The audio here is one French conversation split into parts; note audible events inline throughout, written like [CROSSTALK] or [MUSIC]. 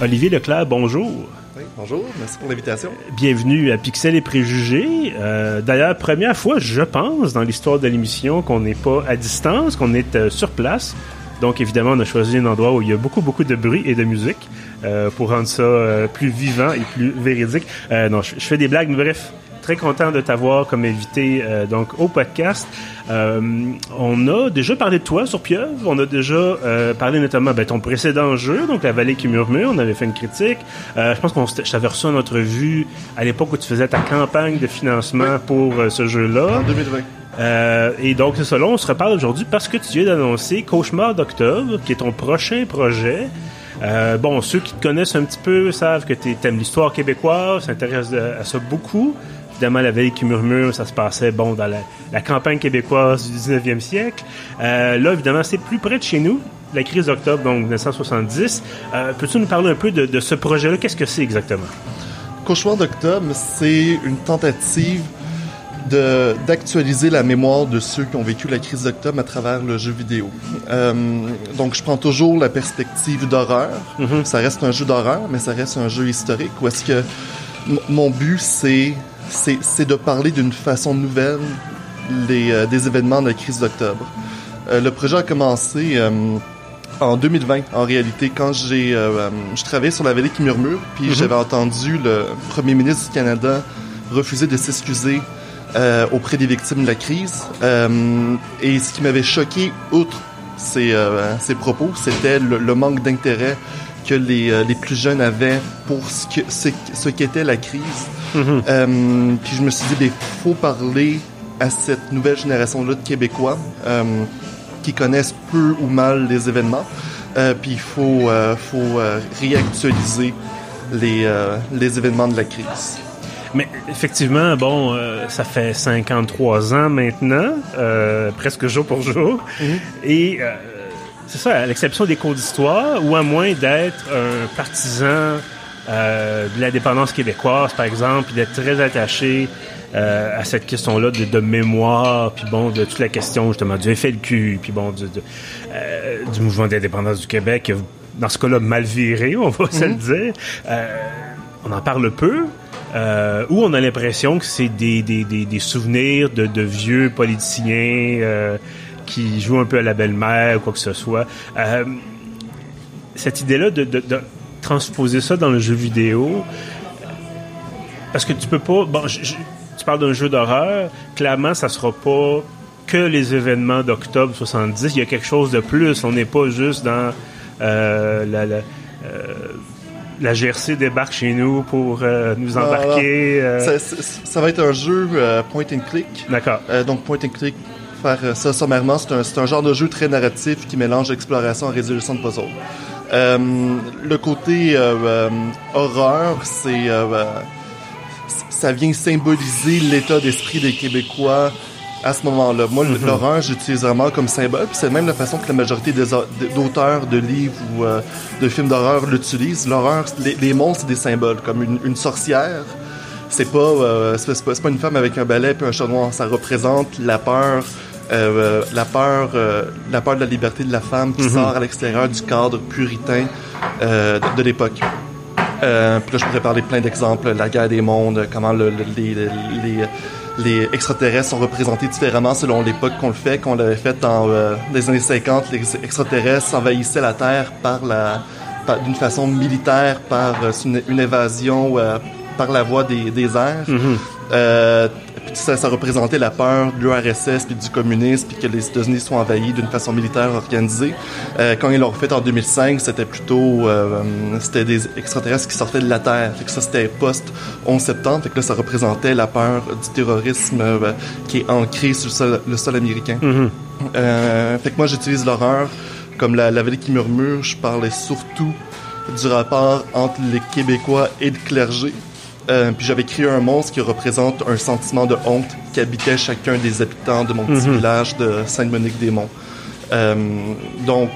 Olivier Leclerc, bonjour. Oui, bonjour, merci pour l'invitation. Bienvenue à Pixel et Préjugés. Euh, D'ailleurs, première fois, je pense, dans l'histoire de l'émission qu'on n'est pas à distance, qu'on est euh, sur place. Donc, évidemment, on a choisi un endroit où il y a beaucoup, beaucoup de bruit et de musique euh, pour rendre ça plus vivant et plus véridique. Non, je, je fais des blagues, mais bref, très content de t'avoir comme invité euh, donc au podcast. Euh, on a déjà parlé de toi sur Pieuvre. On a déjà euh, parlé notamment de ben, ton précédent jeu, donc La Vallée qui murmure. On avait fait une critique. Je pense qu'on t'avais reçu en entrevue à l'époque où tu faisais ta campagne de financement pour ce jeu-là. En 2020. Euh, et donc, c'est ça. Là, on se reparle aujourd'hui parce que tu viens d'annoncer Cauchemar d'octobre, qui est ton prochain projet. Euh, bon, ceux qui te connaissent un petit peu savent que tu aimes l'histoire québécoise, s'intéressent à ça beaucoup. Évidemment, la veille qui murmure, ça se passait bon dans la, la campagne québécoise du 19e siècle. Euh, là, évidemment, c'est plus près de chez nous, la crise d'octobre, donc 1970. Euh, Peux-tu nous parler un peu de, de ce projet-là? Qu'est-ce que c'est exactement? Cauchemar d'octobre, c'est une tentative d'actualiser la mémoire de ceux qui ont vécu la crise d'octobre à travers le jeu vidéo. Euh, donc, je prends toujours la perspective d'horreur. Ça reste un jeu d'horreur, mais ça reste un jeu historique. Où est-ce que mon but, c'est c'est de parler d'une façon nouvelle les, euh, des événements de la crise d'octobre. Euh, le projet a commencé euh, en 2020, en réalité, quand j'ai je travaillais sur la vallée qui murmure, puis j'avais entendu le premier ministre du Canada refuser de s'excuser auprès des victimes de la crise. Et ce qui m'avait choqué, outre ces, euh, ces propos, c'était le, le manque d'intérêt que les, les plus jeunes avaient pour ce que ce, ce qu'était la crise. Euh, puis je me suis dit, il faut parler à cette nouvelle génération-là de Québécois euh, qui connaissent peu ou mal les événements. Euh, puis il faut, euh, faut réactualiser les, les événements de la crise. Mais effectivement, bon, euh, ça fait 53 ans maintenant, euh, presque jour pour jour. Et euh, c'est ça, à l'exception des cours d'histoire, ou à moins d'être un partisan euh, de l'indépendance québécoise, par exemple, puis d'être très attaché euh, à cette question-là de, de mémoire, puis bon, de toute la question justement du FLQ, puis bon, du, de- euh, du mouvement d'indépendance du Québec, dans ce cas-là, mal viré, on va se le dire. Euh, on en parle peu. Euh, ou on a l'impression que c'est des, des, des, des souvenirs de, de vieux politiciens euh, qui jouent un peu à la belle-mère ou quoi que ce soit. Euh, cette idée-là de, de, de transposer ça dans le jeu vidéo, parce que tu peux pas... Bon, je- je- tu parles d'un jeu d'horreur, clairement, ça sera pas que les événements d'octobre 70. Il y a quelque chose de plus. On n'est pas juste dans euh, la... la euh, la GRC débarque chez nous pour euh, nous embarquer. Ça, ça- ça va être un jeu point and click. D'accord. Donc, point and click, faire ça sommairement, c'est un, un genre de jeu très narratif qui mélange exploration et résolution de puzzle. Euh, le côté euh, euh, horreur, c'est ça vient symboliser l'état d'esprit des Québécois à ce moment-là. Moi, l'horreur, j'utilise vraiment comme symbole, puis c'est même la façon que la majorité d'auteurs de livres ou euh, de films d'horreur l'utilisent. L'horreur, les, les monstres, c'est des symboles, comme une, une sorcière. C'est pas, euh, pas, une femme avec un balai et un chat noir. Ça représente la peur, euh, la peur, euh, la peur de la liberté de la femme qui sort à l'extérieur du cadre puritain euh, de, de l'époque. Puis là, je pourrais parler plein d'exemples. La guerre des mondes, comment le- le- les, les, les- les extraterrestres sont représentés différemment selon l'époque qu'on le fait. Qu'on l'avait fait dans les années 50, les extraterrestres envahissaient la Terre par la d'une façon militaire, par une, une évasion par la voie des, des airs. Puis ça, ça représentait la peur de l'URSS puis du communisme puis que les États-Unis soient envahis d'une façon militaire organisée. Euh, quand ils l'ont refait en 2005, c'était plutôt euh, c'était des extraterrestres qui sortaient de la Terre. Fait que ça c'était post 11 septembre. Fait que là ça représentait la peur du terrorisme euh, qui est ancré sur le sol, le sol américain. Euh, fait que moi j'utilise l'horreur comme la, la vallée qui murmure. Je parlais surtout du rapport entre les Québécois et le clergé. Euh, puis j'avais créé un monstre qui représente un sentiment de honte qui habitait chacun des habitants de mon petit village de Sainte-Monique-des-Monts. Euh, donc,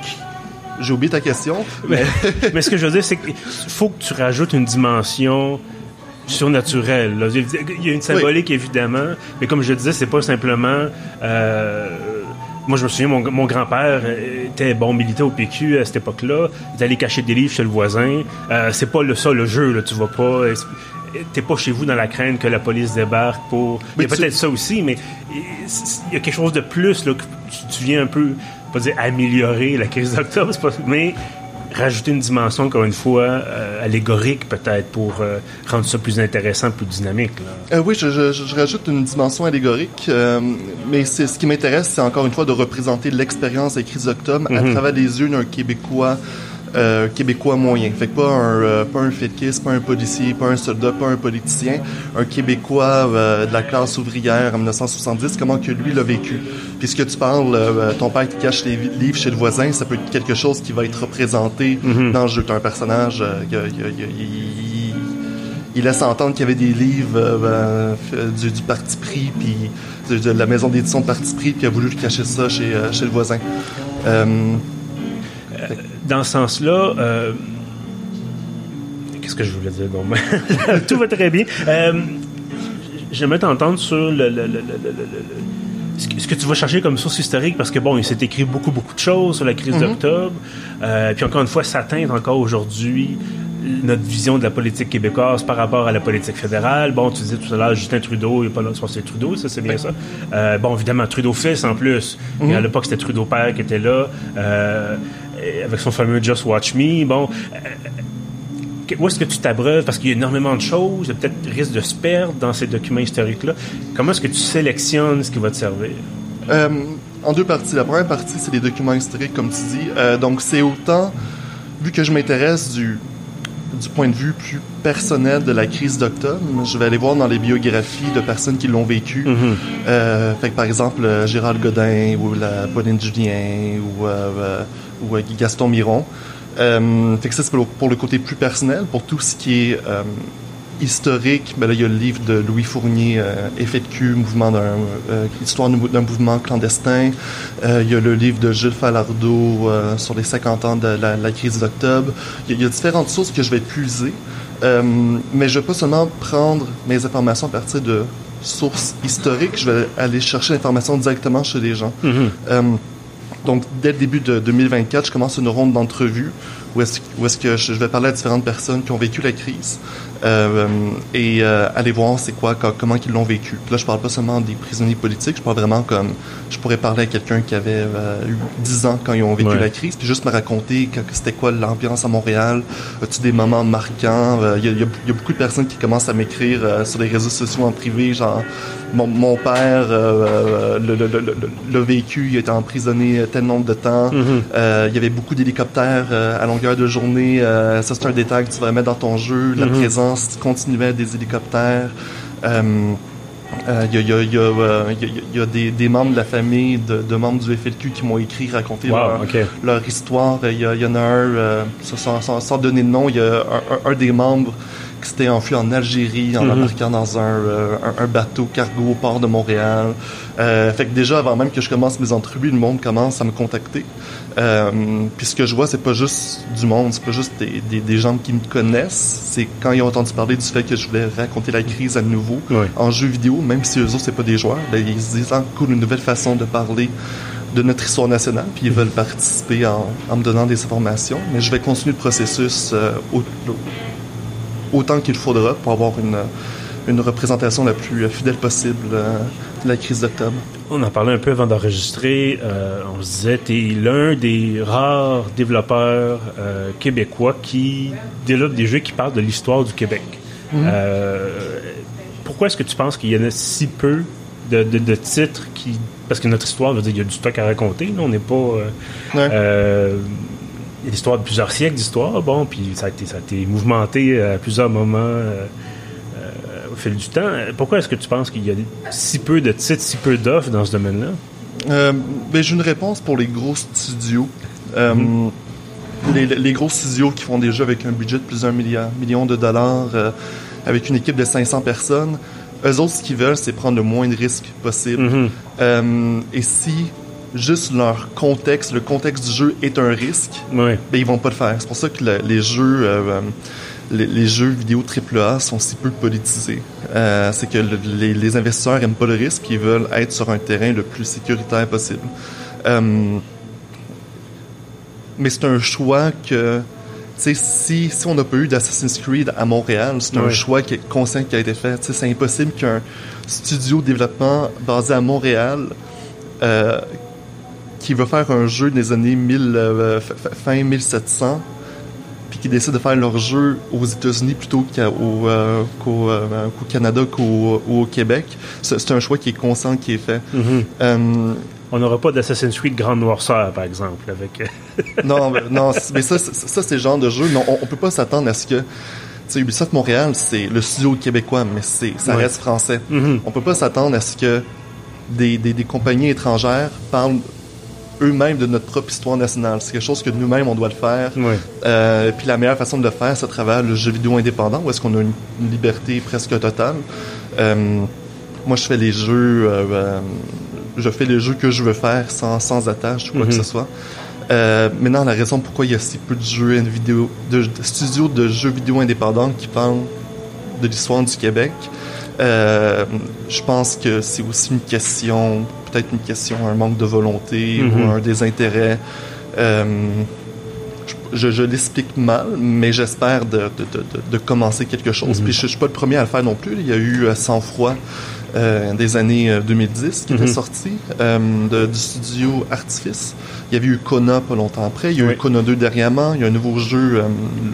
j'ai oublié ta question. Mais, mais [LAUGHS] ce que je veux dire, c'est qu'il faut que tu rajoutes une dimension surnaturelle. là. Il y a une symbolique, évidemment, mais comme je disais, c'est pas simplement... euh, moi, je me souviens, mon, mon grand-père était bon au PQ à cette époque-là. Il allait cacher des livres chez le voisin. Euh, c'est pas le, ça le jeu, là, tu vas pas. T'es pas chez vous dans la crainte que la police débarque pour. il y a peut-être ça aussi, mais il y a quelque chose de plus là, que tu, viens un peu, pas dire améliorer la crise d'octobre, mais rajouter une dimension, encore une fois, euh, allégorique peut-être pour euh, rendre ça plus intéressant, plus dynamique. Euh, oui, je, je, je, rajoute une dimension allégorique, mais c'est ce qui m'intéresse, c'est encore une fois de représenter l'expérience des crises d'octobre à mhm. travers les yeux d'un Québécois euh, québécois moyen. Fait que pas un, euh, pas un pas un policier, pas un soldat, pas un politicien. Un Québécois euh, de la classe ouvrière en 1970, comment que lui l'a vécu. Puis ce que tu parles, euh, ton père qui cache les livres chez le voisin, ça peut être quelque chose qui va être représenté mm-hmm. dans le jeu. T'as un personnage, il, il, laisse entendre qu'il y avait des livres du, du, parti pris, puis de, la maison d'édition de parti pris, puis il a voulu cacher ça chez, chez le voisin dans ce sens-là, euh, qu'est-ce que je voulais dire? [LAUGHS] Tout va très bien. Euh, J'aimerais t'entendre sur le, le, le, ce que tu vas chercher comme source historique, parce que bon, il s'est écrit beaucoup, beaucoup de choses sur la crise mm-hmm. d'octobre. Euh, puis encore une fois, ça teinte encore aujourd'hui notre vision de la politique québécoise par rapport à la politique fédérale. Bon, tu disais tout à l'heure Justin Trudeau, il n'est pas là, c'est Trudeau, ça c'est bien ça. Euh, bon, évidemment, Trudeau fils en plus. Mm-hmm. À l'époque, c'était Trudeau père qui était là. Euh, avec son fameux Just Watch Me. Bon, euh, où est-ce que tu t'abreuves? Parce qu'il y a énormément de choses, il y a peut-être risque de se perdre dans ces documents historiques-là. Comment est-ce que tu sélectionnes ce qui va te servir? Euh, en deux parties. La première partie, c'est les documents historiques, comme tu dis. Euh, donc, c'est autant, vu que je m'intéresse du, du point de vue plus personnel de la crise d'octobre, je vais aller voir dans les biographies de personnes qui l'ont vécu. Mm-hmm. fait que, par exemple, Gérald Godin ou la Pauline Julien ou ou euh, Gaston Miron. Euh, fait que ça, c'est pour, le côté plus personnel. Pour tout ce qui est euh, historique, ben là, il y a le livre de Louis Fournier, euh, Effet de cul, mouvement d'un, euh, histoire d'un mouvement clandestin. il y a le livre de Jules Falardeau sur les 50 ans de la, crise d'octobre. Il, y, a différentes sources que je vais puiser, mais je vais pas seulement prendre mes informations à partir de sources historiques, je vais aller chercher l'information directement chez les gens. Mm-hmm. Donc, dès le début de 2024, je commence une ronde d'entrevues où est-ce est que je vais parler à différentes personnes qui ont vécu la crise euh, et euh, aller voir c'est quoi, comment ils l'ont vécu. là, je parle pas seulement des prisonniers politiques, je parle vraiment comme je pourrais parler à quelqu'un qui avait euh, eu 10 ans quand ils ont vécu la crise, puis juste me raconter c'était quoi l'ambiance à Montréal, as-tu des moments marquants? Il y, y, a beaucoup de personnes qui commencent à m'écrire sur les réseaux sociaux en privé, genre mon, mon père l'a vécu, il a été emprisonné tel nombre de temps, mm-hmm. il y avait beaucoup d'hélicoptères à longueur de journée, ça c'est un détail que tu vas mettre dans ton jeu, la mm-hmm. présence continuait des hélicoptères. Il y, a, des, membres de la famille, de, membres du FLQ qui m'ont écrit, raconter leur, histoire. Il y, en a un, euh, sans, donner de nom, il y a un, des membres qui s'était enfui en Algérie en mm-hmm. embarquant dans euh, un, un, bateau cargo au port de Montréal. Euh, fait que déjà, avant même que je commence mes entrevues, le monde commence à me contacter. Euh, puis ce que je vois, c'est pas juste du monde, c'est pas juste des, des, gens qui me connaissent. C'est quand ils ont entendu parler du fait que je voulais raconter la crise à nouveau en jeu vidéo, même si eux autres, c'est pas des joueurs, ben, ils se disent, ah, cool, une nouvelle façon de parler de notre histoire nationale, puis ils veulent participer en, en, me donnant des informations. Mais je vais continuer le processus euh, autant qu'il faudra pour avoir une une représentation la plus fidèle possible euh, de la crise d'octobre. On en parlait un peu avant d'enregistrer. Euh, on se disait, tu es l'un des rares développeurs euh, québécois qui développe des jeux qui parlent de l'histoire du Québec. Mhm. pourquoi est-ce que tu penses qu'il y en a si peu de, de, titres qui... Parce que notre histoire, veut dire, il y a du stock à raconter. on n'est pas... l'histoire de plusieurs siècles d'histoire, bon, puis ça a été, ça a été mouvementé à plusieurs moments au fil du temps. Pourquoi est-ce que tu penses qu'il y a si peu de titres, si peu d'offres dans ce domaine-là? Euh, ben, j'ai une réponse pour les gros studios. Euh, mhm. les, gros studios qui font des jeux avec un budget de plusieurs millions de dollars, euh, avec une équipe de 500 personnes, eux autres, ce qu'ils veulent, c'est prendre le moins de risques possible. Mhm. et si juste leur contexte, le contexte du jeu est un risque, ben, ils vont pas le faire. C'est pour ça que les jeux les, jeux vidéo AAA sont si peu politisés. Euh, c'est que les, investisseurs aiment pas le risque, ils veulent être sur un terrain le plus sécuritaire possible. Euh, mais c'est un choix que, si, si on n'a pas eu d'Assassin's Creed à Montréal, c'est un choix qui est conscient qui a été fait. C'est impossible qu'un studio de développement basé à Montréal euh, qui veut faire un jeu des années 1000, euh, fin 1700 puis qui décide de faire leur jeu aux États-Unis plutôt euh, qu'au, euh, Canada qu'au au Québec. C'est un choix qui est conscient qui est fait. Mhm. Euh, On n'aura pas d'Assassin's Creed Grande Noirceur, par exemple, avec... euh, [LAUGHS] non, mais, non, mais ça, c'est- ça c'est le genre de jeu. Non, on, on peut pas s'attendre à ce que. Tu sais, Ubisoft Montréal, c'est le studio québécois, mais ça Ouais. reste français. Mhm. On peut pas s'attendre à ce que des, des, des compagnies étrangères parlent eux-mêmes de notre propre histoire nationale. C'est quelque chose que nous-mêmes, on doit le faire. Ouais. Euh, puis la meilleure façon de le faire, c'est à travers le jeu vidéo indépendant, où est-ce qu'on a une, une liberté presque totale. Euh, moi, je fais les jeux, euh, je fais les jeux que je veux faire sans, sans attache ou quoi que Mhm. ce soit. Euh, maintenant, la raison pourquoi il y a si peu de jeux vidéo, de, de studios de jeux vidéo indépendants qui parlent de l'histoire du Québec, euh, je pense que c'est aussi une question, peut-être une question, un manque de volonté Mhm. ou un désintérêt. Euh, je, je l'explique mal, mais j'espère de, de, de, de- de commencer quelque chose. Mhm. Puis je, je suis pas le premier à le faire non plus. Il y a eu euh, Sans froid euh, des années euh, 2010 qui Mhm. était sorti euh, de- du studio Artifice. Il y avait eu Kona pas longtemps après. Il y a Oui. eu Kona 2 dernièrement. Il y a un nouveau jeu, euh,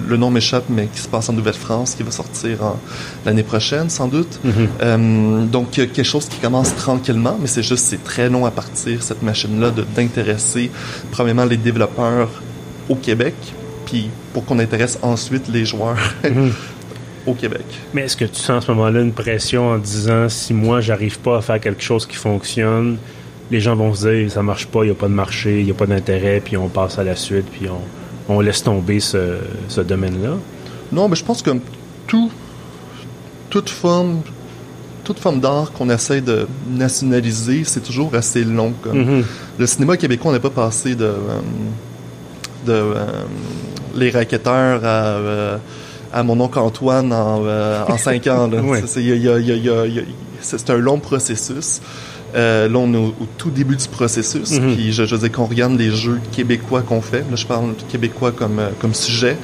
le nom m'échappe, mais qui se passe en Nouvelle-France, qui va sortir en- l'année prochaine sans doute. Mhm. Euh, donc quelque chose qui commence tranquillement, mais c'est juste c'est très long à partir cette machine-là d'intéresser premièrement les développeurs au Québec, puis pour qu'on intéresse ensuite les joueurs Mhm. [LAUGHS] au Québec. Mais est-ce que tu sens à ce moment-là une pression en disant si moi j'arrive pas à faire quelque chose qui fonctionne, les gens vont se dire ça marche pas, il n'y a pas de marché, il n'y a pas d'intérêt, puis on passe à la suite, puis on, on laisse tomber ce, ce domaine-là? Non, mais je pense que tout, toute forme, toute forme d'art qu'on essaie de nationaliser, c'est toujours assez long. Comme. Mhm. Le cinéma québécois, on n'est pas passé de, euh, de euh, les raquetteurs à, euh, à mon oncle Antoine en, euh, en [LAUGHS] cinq ans. C'est- un long processus. Euh, là, on est au, au tout début du processus. Mhm. Puis je, je veux dire qu'on regarde les jeux québécois qu'on fait. Là, je parle québécois comme, euh, comme sujet.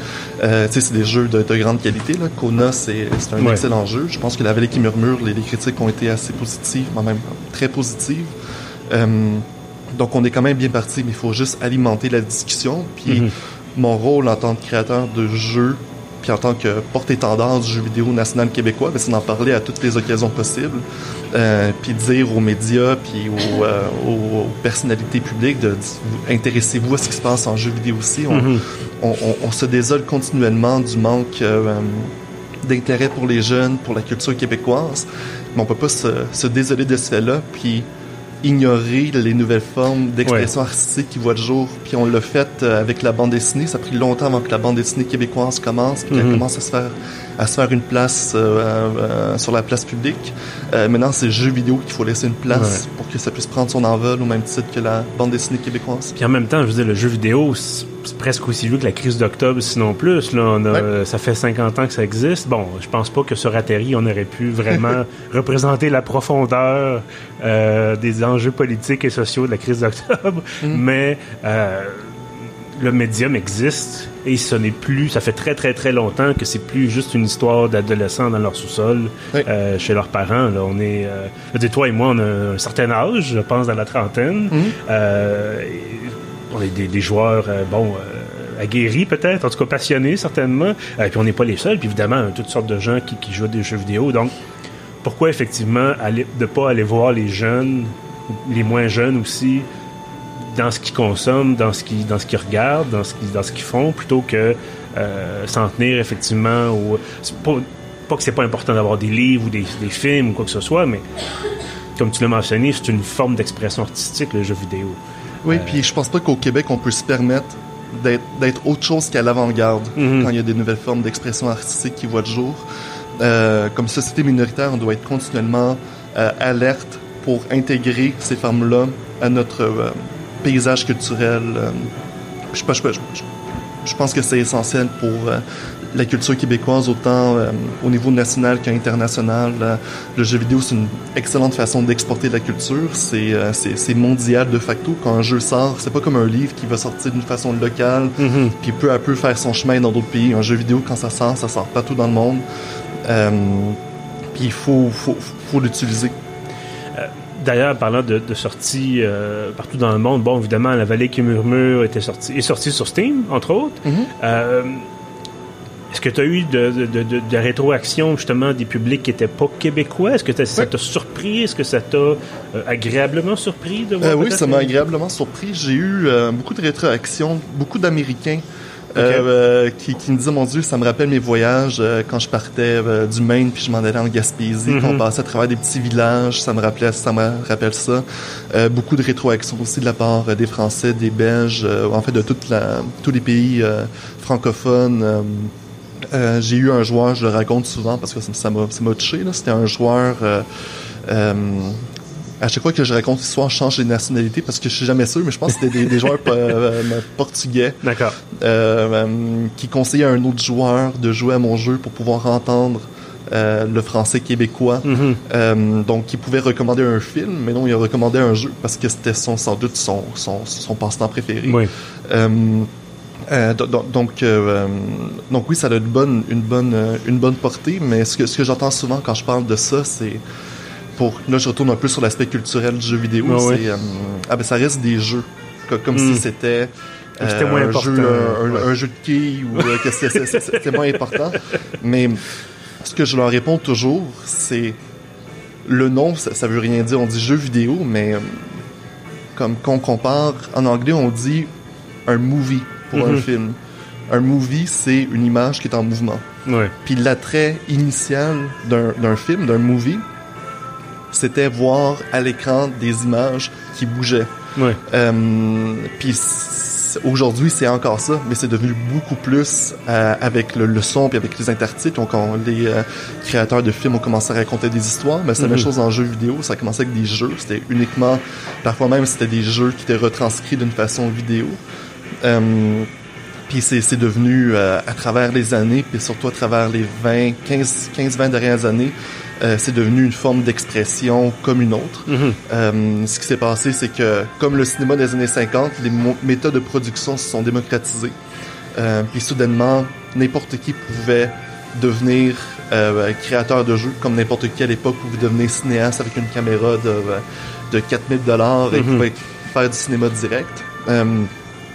Euh, tu sais, c'est des jeux de, de grande qualité. Là. Kona, c'est un Ouais. excellent jeu. Je pense que La Vallée qui murmure, les, les critiques ont été assez positives, même très positives. Euh, donc, on est quand même bien parti, mais il faut juste alimenter la discussion. Puis, Mhm. mon rôle en tant que créateur de jeux, puis en tant que porte-étendard du jeu vidéo national québécois, ben, c'est d'en parler à toutes les occasions possibles. Euh, puis dire aux médias, puis aux, euh, aux- personnalités publiques de intéressez-vous à ce qui se passe en jeu vidéo aussi. On, Mhm. on, on- on se désole continuellement du manque euh, d'intérêt pour les jeunes, pour la culture québécoise, mais on peut pas se, se désoler de ce fait-là, puis ignorer les nouvelles formes d'expression artistique qui voient le jour. Puis on l'a fait euh, avec la bande dessinée. Ça a pris longtemps avant que la bande dessinée québécoise commence, puis qu'elle Mhm. commence à se faire à se faire une place euh, euh, sur la place publique. Euh, maintenant, c'est le jeu vidéo qu'il faut laisser une place pour que ça puisse prendre son envol au même titre que la bande dessinée québécoise. Puis en même temps, je veux dire, le jeu vidéo, c'est presque aussi vieux que la crise d'octobre, sinon plus. Là, on a, Ouais. Ça fait 50 ans que ça existe. Bon, je pense pas que sur Atterri, on aurait pu vraiment [LAUGHS] représenter la profondeur euh, des enjeux politiques et sociaux de la crise d'octobre. Mhm. Mais euh, le médium existe et ce n'est plus, ça fait très très très longtemps que c'est plus juste une histoire d'adolescents dans leur sous-sol Oui. euh, chez leurs parents. Là, on est, euh, je toi et moi, on a un certain âge, je pense dans la trentaine. Mhm. Euh, on est des, des joueurs, bon, aguerris peut-être, en tout cas passionnés certainement. Euh, puis on n'est pas les seuls. Puis évidemment, toutes sortes de gens qui, qui jouent à des jeux vidéo. Donc, pourquoi effectivement aller, de pas aller voir les jeunes, les moins jeunes aussi, dans ce qu'ils consomment, dans ce qu'ils dans ce qu'ils regardent, dans ce qu'ils dans ce qu'ils font, plutôt que euh, s'en tenir effectivement au. c'est Pas, pas que c'est pas important d'avoir des livres ou des, des films ou quoi que ce soit, mais comme tu l'as mentionné, c'est une forme d'expression artistique le jeu vidéo. Oui, puis je pense pas qu'au Québec, on peut se permettre d'être autre chose qu'à l'avant-garde Mhm. quand il y a des nouvelles formes d'expression artistique qui voient le jour. Euh, comme société minoritaire, on doit être continuellement euh, alerte pour intégrer ces formes-là à notre euh, paysage culturel. euh. je, je, je, je- je pense que c'est essentiel pour euh, la culture québécoise autant euh, au niveau national qu'international. Euh, le jeu vidéo, c'est une excellente façon d'exporter de la culture. C'est euh, mondial de facto. Quand un jeu sort, c'est pas comme un livre qui va sortir d'une façon locale, Mhm. puis peu à peu faire son chemin dans d'autres pays. Un jeu vidéo, quand ça sort, ça sort partout dans le monde. Puis il faut, faut, faut l'utiliser. D'ailleurs, parlant de, de sorties euh, partout dans le monde, bon, évidemment, La Vallée qui murmure était est sorti sur Steam, entre autres. Mhm. Euh, Est-ce que tu as eu de, de, de, rétroaction, justement, des publics qui n'étaient pas québécois? Est-ce que ça t'a surpris? Est-ce que ça t'a euh, agréablement surpris de voir oui, ça m'a agréablement surpris. J'ai eu beaucoup de rétroactions, beaucoup d'Américains euh, euh, qui, qui me disaient, mon Dieu, ça me rappelle mes voyages euh, quand je partais euh, du Maine puis je m'en allais en Gaspésie, Mhm. qu'on passait à travers des petits villages, ça me rappelait, ça me rappelle ça. Euh, beaucoup de rétroactions aussi de la part des Français, des Belges, euh, en fait de toute la, tous les pays euh, francophones. euh, j'ai eu un joueur, je le raconte souvent parce que ça m'a touché. là. C'était un joueur. euh, euh, à chaque fois que je raconte l'histoire, je change les nationalités parce que je suis jamais sûr, mais je pense que c'était des, des joueurs euh, euh, portugais euh, qui conseillaient à un autre joueur de jouer à mon jeu pour pouvoir entendre euh, le français québécois. Mhm. Euh, donc, il pouvait recommander un film, mais non, il a recommandé un jeu parce que c'était son, sans doute son, son, son passe-temps préféré. Oui. Euh, do- do- donc, donc oui, ça a une bonne, une bonne, une bonne portée, mais ce que, ce que j'entends souvent quand je parle de ça, c'est pour là, je retourne un peu sur l'aspect culturel du jeu vidéo. Ah c'est ouais. euh, ah ben ça reste des jeux, Co- comme Mm. si c'était Comme c'était moins un important, jeu, un, un- ouais. un jeu de quilles ou euh, que c'était moins important. Mais ce que je leur réponds toujours, c'est le nom, ça, ça veut rien dire. On dit jeu vidéo, mais euh, comme qu'on compare, en anglais, on dit un movie pour un Mhm. film. Un movie, c'est une image qui est en mouvement. Oui. Puis l'attrait initial d'un film, d'un movie, c'était voir à l'écran des images qui bougeaient. Oui. Euh, puis aujourd'hui, c'est encore ça, mais c'est devenu beaucoup plus euh, avec le, le son puis avec les intertitres. Donc, on- les euh, créateurs de films ont commencé à raconter des histoires, mais c'est la même Mhm. chose en jeu vidéo. Ça a commencé avec des jeux. C'était uniquement, parfois même, c'était des jeux qui étaient retranscrits d'une façon vidéo. Euh, puis c'est c'est devenu, euh, à travers les années, puis surtout à travers les 20, 15, 15 20 dernières années, euh, c'est devenu une forme d'expression comme une autre. Mhm. Euh, ce qui s'est passé, c'est que, comme le cinéma des années 50, les méthodes de production se sont démocratisées. Euh, puis soudainement, n'importe qui pouvait devenir euh, créateur de jeux, comme n'importe qui à l'époque pouvait devenir cinéaste avec une caméra de, de 4000 dollars et Mhm. pouvait faire du cinéma direct.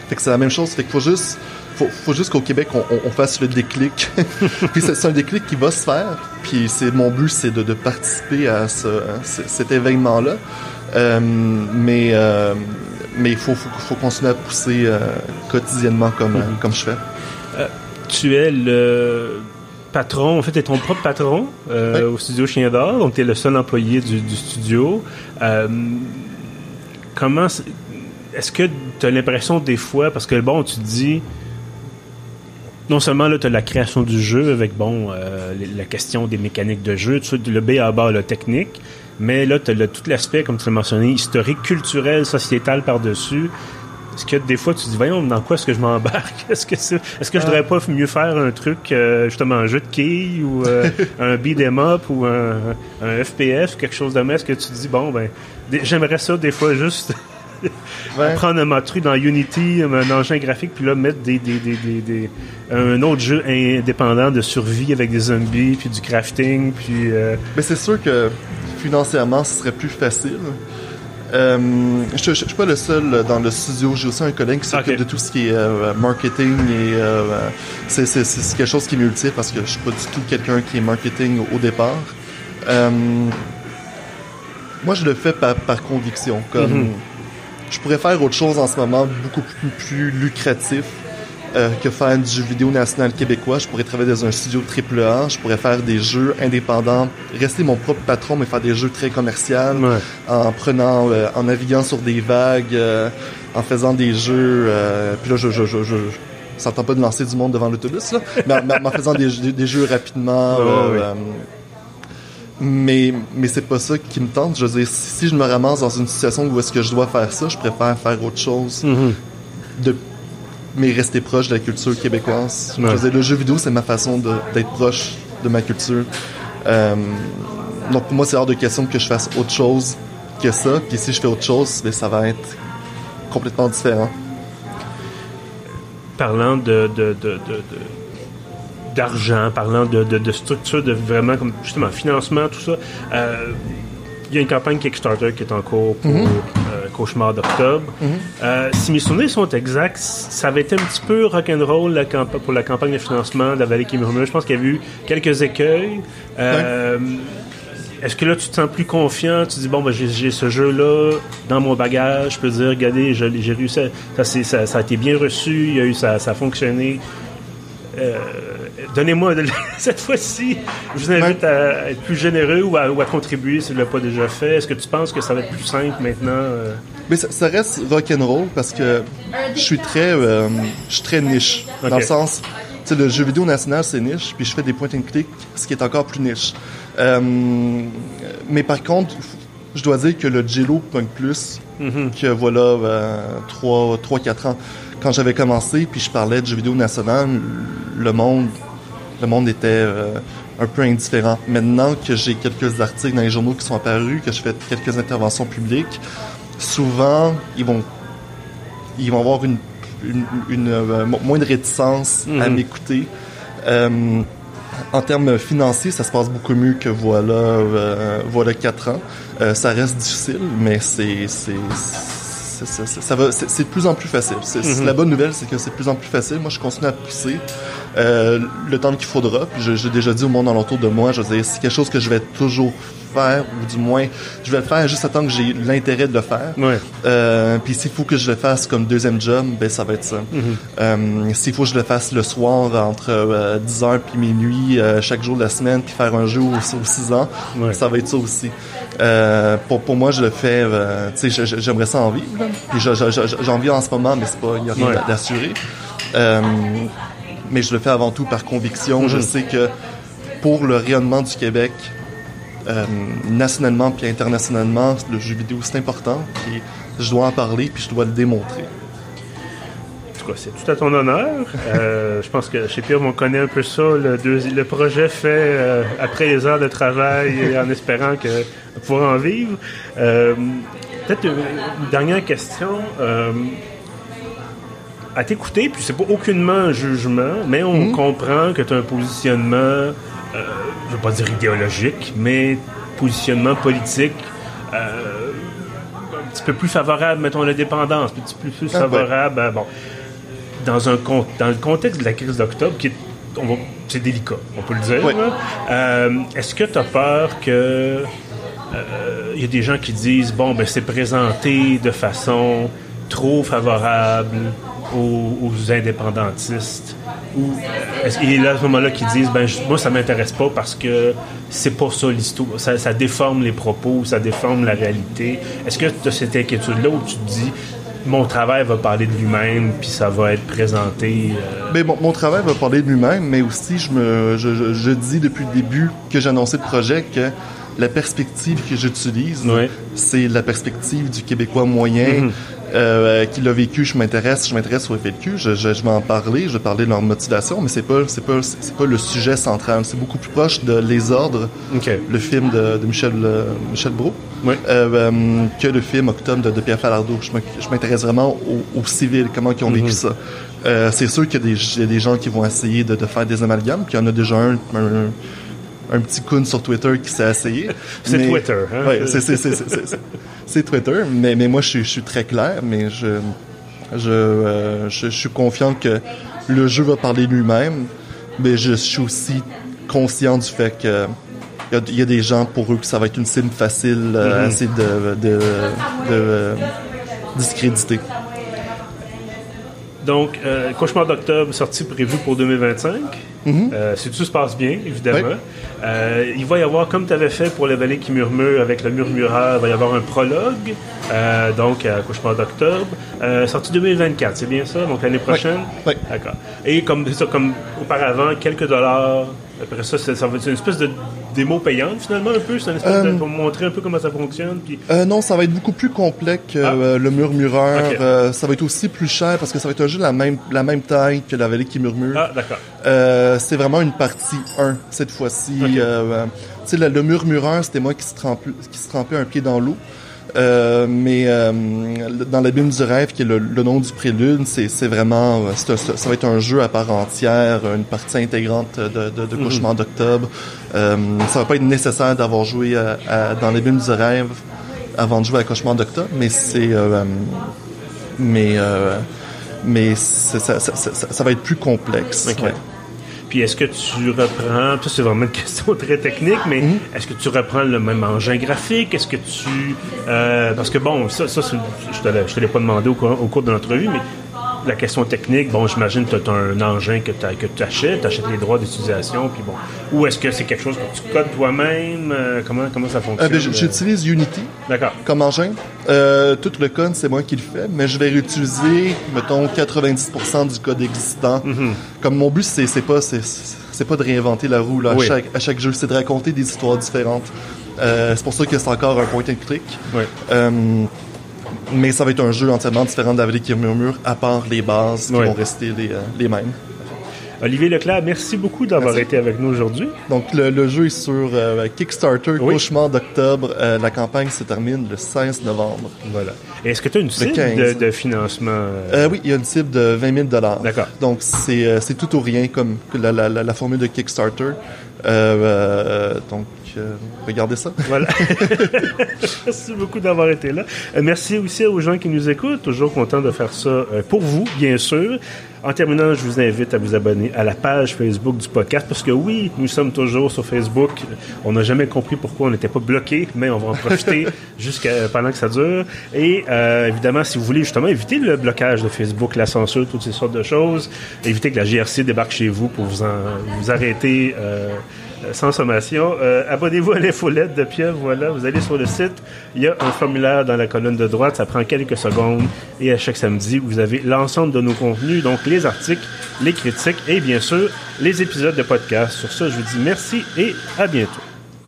Fait que c'est la même chose. Fait qu'il faut juste, faut, faut juste qu'au Québec, on, on- on fasse le déclic. [LAUGHS] puis c'est un déclic qui va se faire. Puis c'est mon but, c'est de, de participer à ce, à ce- cet événement-là. Euh, mais euh, mais il faut, faut, faut continuer à pousser euh, quotidiennement comme, comme je fais. Tu es le patron, en fait, tu es ton propre patron Oui. au studio Chien d'Or, donc tu es le seul employé du, du studio. Comment. Est-ce que tu as l'impression des fois, parce que bon, tu te dis. Non seulement là, tu as la création du jeu avec bon euh, la question des mécaniques de jeu, tout le B à bas, le technique, mais là, tu as tout l'aspect, comme tu l'as mentionné, historique, culturel, sociétal par-dessus. Est-ce que des fois tu te dis voyons dans quoi est-ce que je m'embarque? [LAUGHS] Est-ce que c'est est-ce que je devrais pas mieux faire un truc euh, justement un jeu de quilles ou euh, [LAUGHS] un beat 'em up ou un, un FPS quelque chose de même? Est-ce que tu te dis bon ben j'aimerais ça des fois juste [LAUGHS] Ouais. prendre un matru dans Unity un engin graphique puis là mettre des, des, des, des, des- un autre jeu indépendant de survie avec des zombies puis du crafting puis euh, Mais c'est sûr que financièrement, ce serait plus facile. Euh, je, je suis pas le seul dans le studio. J'ai aussi un collègue qui s'occupe de tout ce qui est euh, marketing et euh, c'est, quelque chose qui est multiple parce que je suis pas du tout quelqu'un qui est marketing au, au départ. Moi, je le fais par, par conviction. Comme Mhm. Je pourrais faire autre chose en ce moment, beaucoup plus, plus lucratif. euh, que faire du jeu vidéo national québécois. Je pourrais travailler dans un studio AAA, je pourrais faire des jeux indépendants, rester mon propre patron, mais faire des jeux très commerciaux, ouais. en prenant, euh, en naviguant sur des vagues, euh, en faisant des jeux. euh, puis là, je, je, je, je, je s'entend pas de lancer du monde devant l'autobus, là, mais, en- faisant des, jeux- des jeux rapidement. Euh, mais mais c'est pas ça qui me tente. Je veux dire, si, si je me ramasse dans une situation où est-ce que je dois faire ça, je préfère faire autre chose Mhm. de mais rester proche de la culture québécoise. Je veux dire, le jeu vidéo, c'est ma façon d'être proche de ma culture. Euh, donc pour moi, c'est hors de question que je fasse autre chose que ça. Puis si je fais autre chose, ben, ça va être complètement différent. Parlant de, de, de- de- d'argent, parlant de, de, de structure, de vraiment comme justement financement, tout ça. euh, il y a une campagne Kickstarter qui est en cours pour Mhm. euh, Cauchemar d'octobre. Euh, si mes souvenirs sont exacts, ça avait été un petit peu rock'n'roll pour la campagne de financement de la Vallée qui murmure. Je pense qu'il y a eu quelques écueils. Est-ce que là, tu te sens plus confiant? Tu dis, bon, ben, j'ai, ce jeu-là dans mon bagage. Je peux dire, regardez, j'ai réussi. à- Ça, ça, ça a été bien reçu. Il y a eu, ça, ça a fonctionné. Euh, donnez-moi, de- [LAUGHS] cette fois-ci, je vous invite à être plus généreux ou à, ou à contribuer si vous ne l'avez pas déjà fait. Est-ce que tu penses que ça va être plus simple maintenant? euh? Mais ça, ça reste rock'n'roll parce que je suis très, euh, je suis très niche. Dans le sens, tu sais, le jeu vidéo national, c'est niche, puis je fais des point and click, ce qui est encore plus niche. Mais par contre, je dois dire que le Jello Punk Plus, que voilà, euh, 3-4 ans, quand j'avais commencé, puis je parlais de jeux vidéo national, le monde, le monde était euh, un peu indifférent. Maintenant que j'ai quelques articles dans les journaux qui sont apparus, que je fais quelques interventions publiques, souvent, ils vont, ils vont avoir une, une, une, euh, mo- moins de réticence à Mhm. m'écouter. Euh, en termes financiers, ça se passe beaucoup mieux que voilà, voilà quatre ans. Ça reste difficile, mais c'est, c'est, ça va, de plus en plus facile. C'est, c'est- La bonne nouvelle, c'est que c'est de plus en plus facile. Moi, je continue à pousser euh, le temps qu'il faudra. J'ai déjà dit au monde alentour de moi, je veux dire, c'est quelque chose que je vais toujours faire, ou du moins, je vais le faire juste à temps que j'ai l'intérêt de le faire. Ouais. Euh, puis s'il faut que je le fasse comme deuxième job, ben ça va être ça. Euh, s'il faut que je le fasse le soir entre euh, 10h puis minuit euh, chaque jour de la semaine puis faire un jeu aux, aux 6 ans, Ouais. ça va être ça aussi. Euh, pour, pour moi, je le fais, euh, tu sais, j'aimerais ça en vivre. Puis je- je- je- j'en vis en ce moment, mais c'est pas, il y a rien Ouais. d'assuré. Euh, mais je le fais avant tout par conviction. Je sais que pour le rayonnement du Québec, euh, nationalement puis internationalement, le jeu vidéo c'est important. Puis je dois en parler puis je dois le démontrer. En tout cas, c'est tout à ton honneur. Euh, je pense que chez Pierre, on connaît un peu ça. Le, projet fait euh, après les heures de travail et en espérant que pouvoir en vivre. Peut-être une, dernière question. À t'écouter, puis c'est pas aucunement un jugement, mais on comprend que tu as un positionnement, euh, je veux pas dire idéologique, mais positionnement politique euh, un petit peu plus favorable, mettons, à l'indépendance, un petit peu plus Ah, favorable à, bon, dans, un, dans le contexte de la crise d'octobre, qui est, on va- c'est délicat, on peut le dire. Euh, Est-ce que tu as peur que il y a des gens qui disent bon ben c'est présenté de façon trop favorable aux, aux indépendantistes? Ou est-ce qu'il y a à ce moment-là qui disent ben moi ça m'intéresse pas parce que c'est pas ça l'histoire. Ça, ça déforme les propos ça déforme la réalité. Est-ce que tu as cette inquiétude là où tu te dis mon travail va parler de lui-même puis ça va être présenté euh, Ben, mon, mon travail va parler de lui-même, mais aussi je me je, je- je dis depuis le début que annoncé le projet que la perspective que j'utilise, c'est la perspective du Québécois moyen euh, qui l'a vécu. Je m'intéresse, je m'intéresse au FLQ. Je, je, je vais en parler, je vais parler de leur motivation, mais c'est pas c'est pas c'est pas le sujet central. C'est beaucoup plus proche de Les Ordres, le film de, de Michel euh, Michel Brault, euh, euh, que le film Octobre de, de Pierre Falardeau. Je m'intéresse vraiment aux, aux civils, comment ils ont vécu ça. Euh, c'est sûr qu'il y, a des- il y a des gens qui vont essayer de, de faire des amalgames, puis il y en a déjà un, un, un petit coon sur Twitter qui s'est essayé. C'est Twitter, hein? Ouais, c'est, c'est, Twitter, mais, mais moi je suis, je suis très clair, mais je, je, euh, je, je suis confiant que le jeu va parler lui-même, mais je suis aussi conscient du fait que il y, a, il y a des gens pour eux que ça va être une cible facile euh, essayer de, de, de, euh, discréditer. Donc, euh, Cauchemar d'octobre, sortie prévue pour 2025. Euh, si tout se passe bien, évidemment. Oui. Euh, il va y avoir, comme tu avais fait pour La Vallée qui murmure avec le murmureur, il va y avoir un prologue, euh, donc à Cauchemar d'octobre. Sortie 2024, c'est bien ça? Donc l'année prochaine? Oui. D'accord. Et comme, ça, comme auparavant, quelques dollars. Après ça, ça va être une espèce de démo payante finalement un peu, c'est espèce de, pour montrer un peu comment ça fonctionne. Puis... Euh, non, ça va être beaucoup plus complet que Ah. euh, le murmureur. Euh, ça va être aussi plus cher parce que ça va être un jeu de la même, la même taille que la vallée qui murmure. Ah, d'accord. Euh, c'est vraiment une partie 1 cette fois-ci. Ok. Euh, euh, tu sais, le, le murmureur, c'était moi qui se, trempais, qui se trempais un pied dans l'eau. Euh, mais euh, dans l'abîme du rêve, qui est le, le nom du prélude, c'est c'est vraiment, c'est un- ça va être un jeu à part entière, une partie intégrante de, de, de Mhm. Cauchemar d'octobre. Euh, ça va pas être nécessaire d'avoir joué à- à- dans l'abîme du rêve avant de jouer à Cauchemar d'octobre, mais c'est, euh, mais euh, mais c'est- ça, ça, ça, ça va être plus complexe. Ok. ouais. Puis est-ce que tu reprends, ça c'est vraiment une [LAUGHS] question très technique, mais Mhm. est-ce que tu reprends le même engin graphique? Est-ce que tu... euh, parce que bon, ça, ça c'est- je te l'ai- je te l'ai pas demandé au cours, au cours de l'entrevue, mais la question technique, bon, j'imagine que tu as un engin que tu achètes, tu achètes les droits d'utilisation, puis bon. Ou est-ce que c'est quelque chose que tu codes toi-même? Euh, comment, comment ça Euh, fonctionne? ben, j- J'utilise Unity D'accord. comme engin. Euh, tout le code, c'est moi qui le fais, mais je vais réutiliser, mettons, 90% du code existant. Mhm. Comme mon but, c'est pas, c'est pas de réinventer la roue là, Oui. à, chaque, à chaque jeu, c'est de raconter des histoires différentes. Euh, c'est pour ça que c'est encore un point and click. Oui. Euh, mais ça va être un jeu entièrement différent de la vallée qui murmure, à part les bases qui Oui. vont rester les, euh, les mêmes. Olivier Leclerc, merci beaucoup d'avoir été avec nous aujourd'hui. Donc le, le jeu est sur euh, Kickstarter, Oui. Cauchemar d'octobre. Euh, la campagne se termine le 16 novembre. Voilà. Est-ce que tu as une cible 15. de, de financement? euh, oui, il y a une cible de 20 000 D'accord. Donc c'est tout ou rien comme la, la, la, la formule de Kickstarter. Donc euh, regardez ça. Voilà. [LAUGHS] merci beaucoup d'avoir été là. Euh, merci aussi aux gens qui nous écoutent. Toujours content de faire ça euh, pour vous, bien sûr. En terminant, je vous invite à vous abonner à la page Facebook du podcast parce que oui, nous sommes toujours sur Facebook. On n'a jamais compris pourquoi on n'était pas bloqué, mais on va en profiter [LAUGHS] jusqu'à pendant que ça dure. Et euh, évidemment, si vous voulez justement éviter le blocage de Facebook, la censure, toutes ces sortes de choses, éviter que la GRC débarque chez vous pour vous en, vous arrêter. Euh, sans sommation. Euh, Abonnez-vous à l'infolette de Pierre, voilà. Vous allez sur le site, il y a un formulaire dans la colonne de droite, ça prend quelques secondes. Et à chaque samedi, vous avez l'ensemble de nos contenus, donc les articles, les critiques et bien sûr les épisodes de podcast. Sur ça, je vous dis merci et à bientôt.